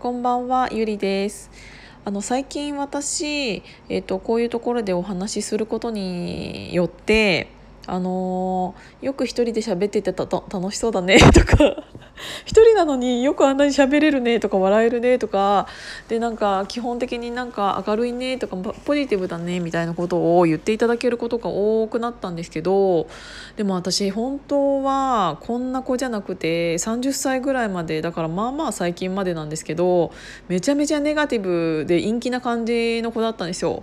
こんばんは、ゆりです。あの最近私、えっ、とこういうところでお話しすることによって、あのー、よく一人で喋っててた楽しそうだねとか一人なのによくあんなに喋れるねとか笑えるねとかでなんか基本的になんか明るいねとかポジティブだねみたいなことを言っていただけることが多くなったんですけどでも私本当はこんな子じゃなくて30歳ぐらいまでだからまあまあ最近までなんですけどめちゃめちゃネガティブで陰気な感じの子だったんですよ。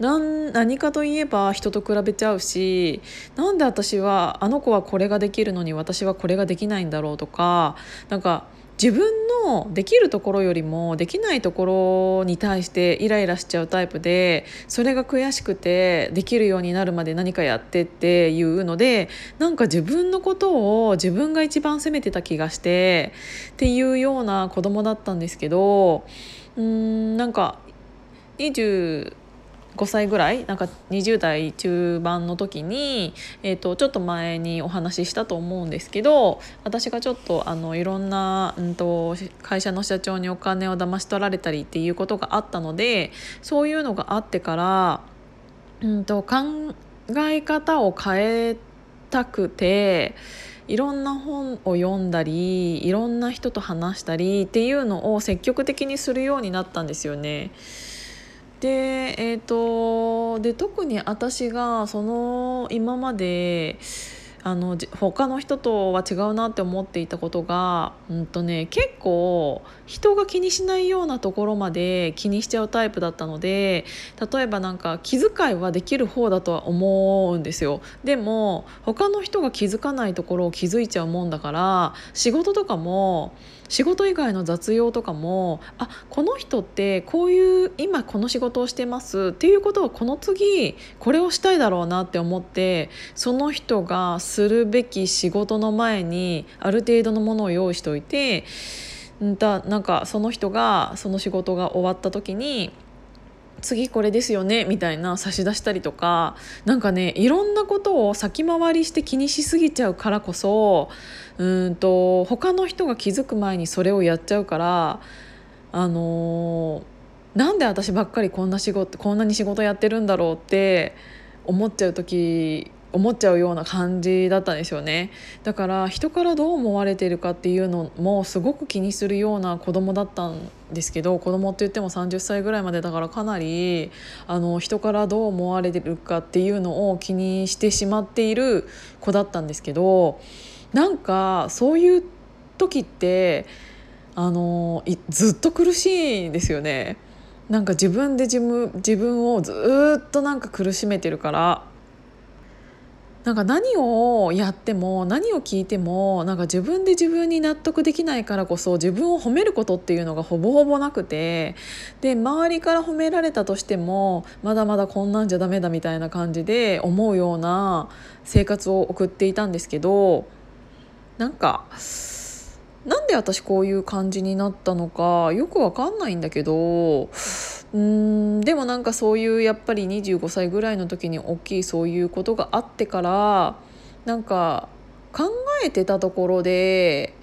何何かといえば人と比べちゃうしなんで私はあの子はこれができるのに私はこれができないんだろうとかなんか自分のできるところよりもできないところに対してイライラしちゃうタイプでそれが悔しくてできるようになるまで何かやってっていうのでなんか自分のことを自分が一番責めてた気がしてっていうような子供だったんですけどうんなんか20 5歳ぐらいなんか20代中盤の時に、えーと、ちょっと前にお話ししたと思うんですけど私がちょっとあのいろんな、うんと、会社の社長にお金を騙し取られたりっていうことがあったのでそういうのがあってから、うんと、考え方を変えたくて。いろんな本を読んだりいろんな人と話したりっていうのを積極的にするようになったんですよね。でえーと、で特に私がその今まであの他の人とは違うなって思っていたことが、うんとね、結構人が気にしないようなところまで気にしちゃうタイプだったので例えばなんか気遣いはできる方だとは思うんですよ。でも他の人が気づかないところを気づいちゃうもんだから仕事とかも仕事以外の雑用とかもあこの人ってこういう今この仕事をしてますっていうことはこの次これをしたいだろうなって思ってその人がすするべき仕事の前にある程度のものを用意しておいてだなんかその人がその仕事が終わった時に次これですよねみたいな差し出したりとかなんかねいろんなことを先回りして気にしすぎちゃうからこそうんと他の人が気づく前にそれをやっちゃうからあのー、なんで私ばっかりこんな仕事こんなに仕事やってるんだろうって思っちゃう時思っちゃうような感じだったんですよねだから人からどう思われてるかっていうのもすごく気にするような子供だったんですけど子供って言っても30歳ぐらいまでだからかなりあの人からどう思われてるかっていうのを気にしてしまっている子だったんですけどなんかそういう時ってあのずっと苦しいんですよね。なんか自分で自分自分をずっとなんか苦しめてるからなんか何をやっても何を聞いてもなんか自分で自分に納得できないからこそ自分を褒めることっていうのがほぼほぼなくてで周りから褒められたとしてもまだまだこんなんじゃダメだみたいな感じで思うような生活を送っていたんですけどなんかなんで私こういう感じになったのかよくわかんないんだけどうんでもなんかそういうやっぱり25歳ぐらいの時に大きいそういうことがあってからなんか考えてたところで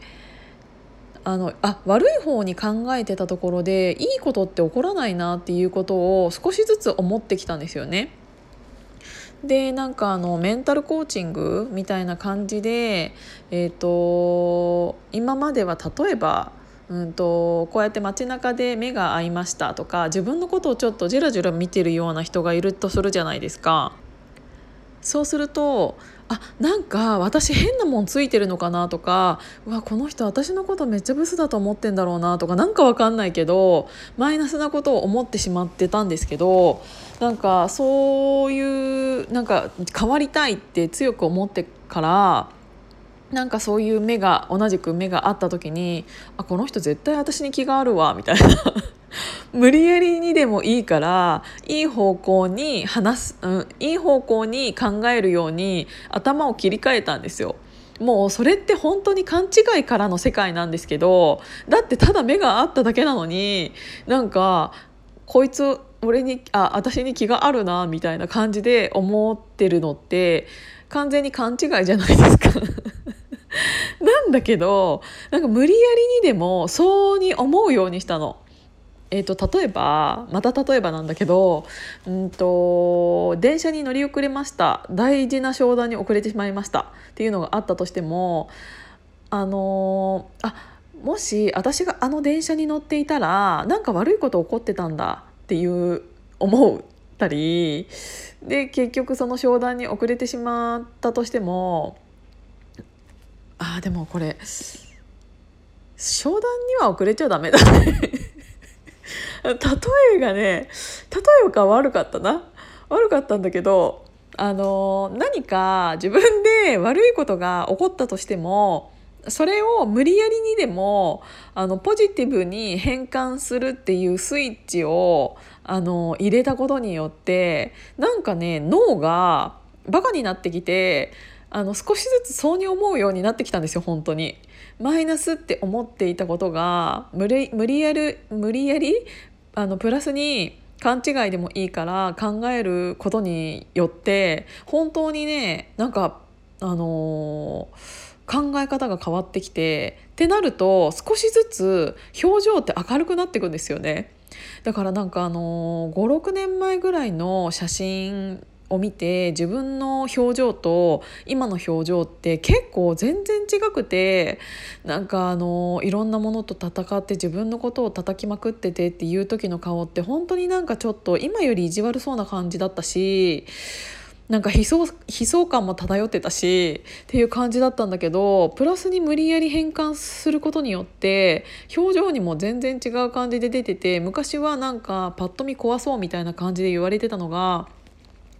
あのあ悪い方に考えてたところでいいことって起こらないなっていうことを少しずつ思ってきたんですよね。でなんかあのメンタルコーチングみたいな感じで、えーと今までは例えばうんとこうやって街中で目が合いましたとか自分のことをちょっとじらじら見てるような人がいるとするじゃないですか。そうするとあなんか私変なもんついてるのかなとかうわこの人私のことめっちゃブスだと思ってんだろうなとかなんかわかんないけどマイナスなことを思ってしまってたんですけどなんかそういうなんか変わりたいって強く思ってからなんかそういう目が同じく目があった時にあこの人絶対私に気があるわみたいな 無理やりにでもいいからいい方向に話す、うん、いい方向に考えるように頭を切り替えたんですよ。もうそれって本当に勘違いからの世界なんですけどだってただ目があっただけなのになんかこいつ俺にあ私に気があるなみたいな感じで思ってるのって完全に勘違いじゃないですか なんだけどなんか無理やりにでもそうに思うようにしたの。えーと、例えばまた例えばなんだけど、うんと、電車に乗り遅れました。大事な商談に遅れてしまいました。っていうのがあったとしてもあのー、あもし私があの電車に乗っていたらなんか悪いこと起こってたんだ。っていう思ったり。で結局その商談に遅れてしまったとしてもあでもこれ商談には遅れちゃダメだね。例えがね例えが悪かったな。悪かったんだけどあの何か自分で悪いことが起こったとしてもそれを無理やりにでもあのポジティブに変換するっていうスイッチをあの入れたことによってなんかね脳がバカになってきてあの少しずつそうに思うようになってきたんですよ本当に。マイナスって思っていたことが無理無理やり無理やりあのプラスに勘違いでもいいから考えることによって本当にねなんかあのー考え方が変わってきてってなると少しずつ表情って明るくなっていくんですよね。だからなんかあの56年前ぐらいの写真を見て自分の表情と今の表情って結構全然違くてなんかあのいろんなものと戦って自分のことを叩きまくっててっていう時の顔って本当になんかちょっと今より意地悪そうな感じだったしなんか悲壮悲壮感も漂ってたしっていう感じだったんだけどプラスに無理やり変換することによって表情にも全然違う感じで出てて昔はなんかパッと見怖そうみたいな感じで言われてたのが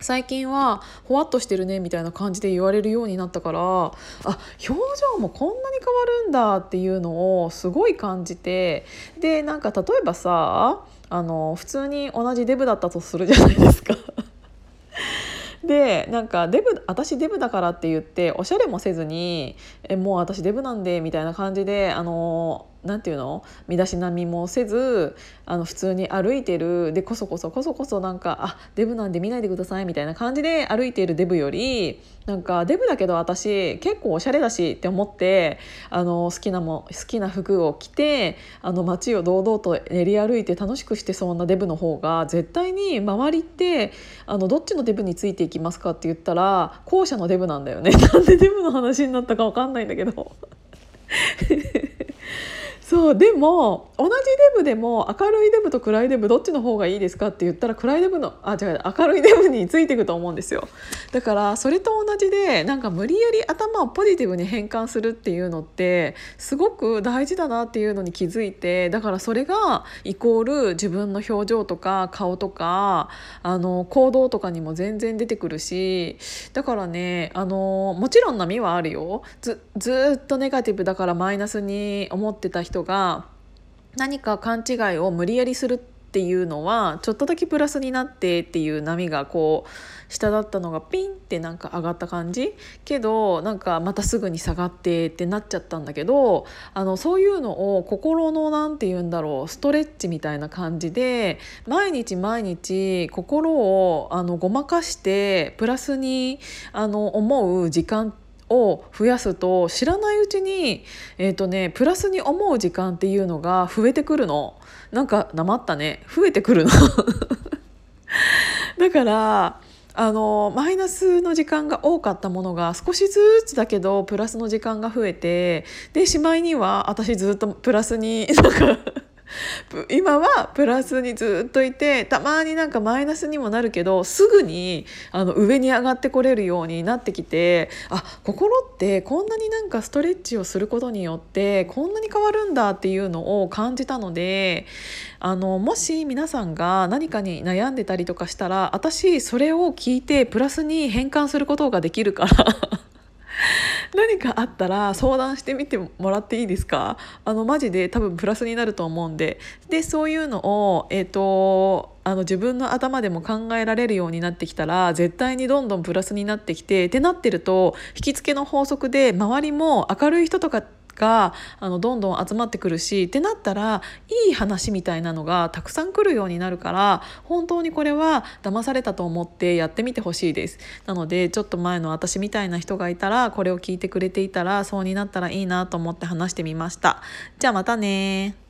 最近はほわっとしてるねみたいな感じで言われるようになったからあ表情もこんなに変わるんだっていうのをすごい感じてでなんか例えばさあの普通に同じデブだったとするじゃないですか。でなんかデブ私デブだからって言っておしゃれもせずにえもう私デブなんでみたいな感じであのなんていうの身だしなみもせずあの普通に歩いてるでこそこそこそこそなんかあデブなんで見ないでくださいみたいな感じで歩いているデブよりなんかデブだけど私結構おしゃれだしって思ってあの好きなも好きな服を着てあの街を堂々と練り歩いて楽しくしてそうなデブの方が絶対に周りってあのどっちのデブについていきますかって言ったら後者のデブなんだよね。なんでデブの話になったか分かんないんだけどそうでも同じデブでも明るいデブと暗いデブどっちの方がいいですかって言ったら暗いデブのあ違う明るいデブについていくと思うんですよ。だからそれと同じでなんか無理やり頭をポジティブに変換するっていうのってすごく大事だなっていうのに気づいてだからそれがイコール自分の表情とか顔とかあの行動とかにも全然出てくるしだからねあのもちろん波はあるよ。ずずっとネガティブだからマイナスに思ってた人が何か勘違いを無理やりするっていうのはちょっとだけプラスになってっていう波がこう下だったのがピンってなんか上がった感じ？けどなんかまたすぐに下がってってなっちゃったんだけどあのそういうのを心の何て言うんだろうストレッチみたいな感じで毎日毎日心をあのごまかしてプラスにあの思う時間ってを増やすと知らないうちに、えーとね、プラスに思う時間っていうのが増えてくるの。なんかなまったね。増えてくるの。だからあのマイナスの時間が多かったものが少しずつだけどプラスの時間が増えてでしまいには私ずっとプラスになんか 今はプラスにずっといてたまになんかマイナスにもなるけどすぐにあの上に上がってこれるようになってきてあ心ってこんなになんかストレッチをすることによってこんなに変わるんだっていうのを感じたのであのもし皆さんが何かに悩んでたりとかしたら私それを聞いてプラスに変換することができるから。何かあったら相談してみてもらっていいですか？あのマジで多分プラスになると思うんで。でそういうのを、えーと、あの自分の頭でも考えられるようになってきたら絶対にどんどんプラスになってきてってなってると引きつけの法則で周りも明るい人とかってがあのどんどん集まってくるしってなったらいい話みたいなのがたくさん来るようになるから本当にこれは騙されたと思ってやってみてほしいです。なのでちょっと前の私みたいな人がいたらこれを聞いてくれていたらそうになったらいいなと思って話してみました。じゃあまたね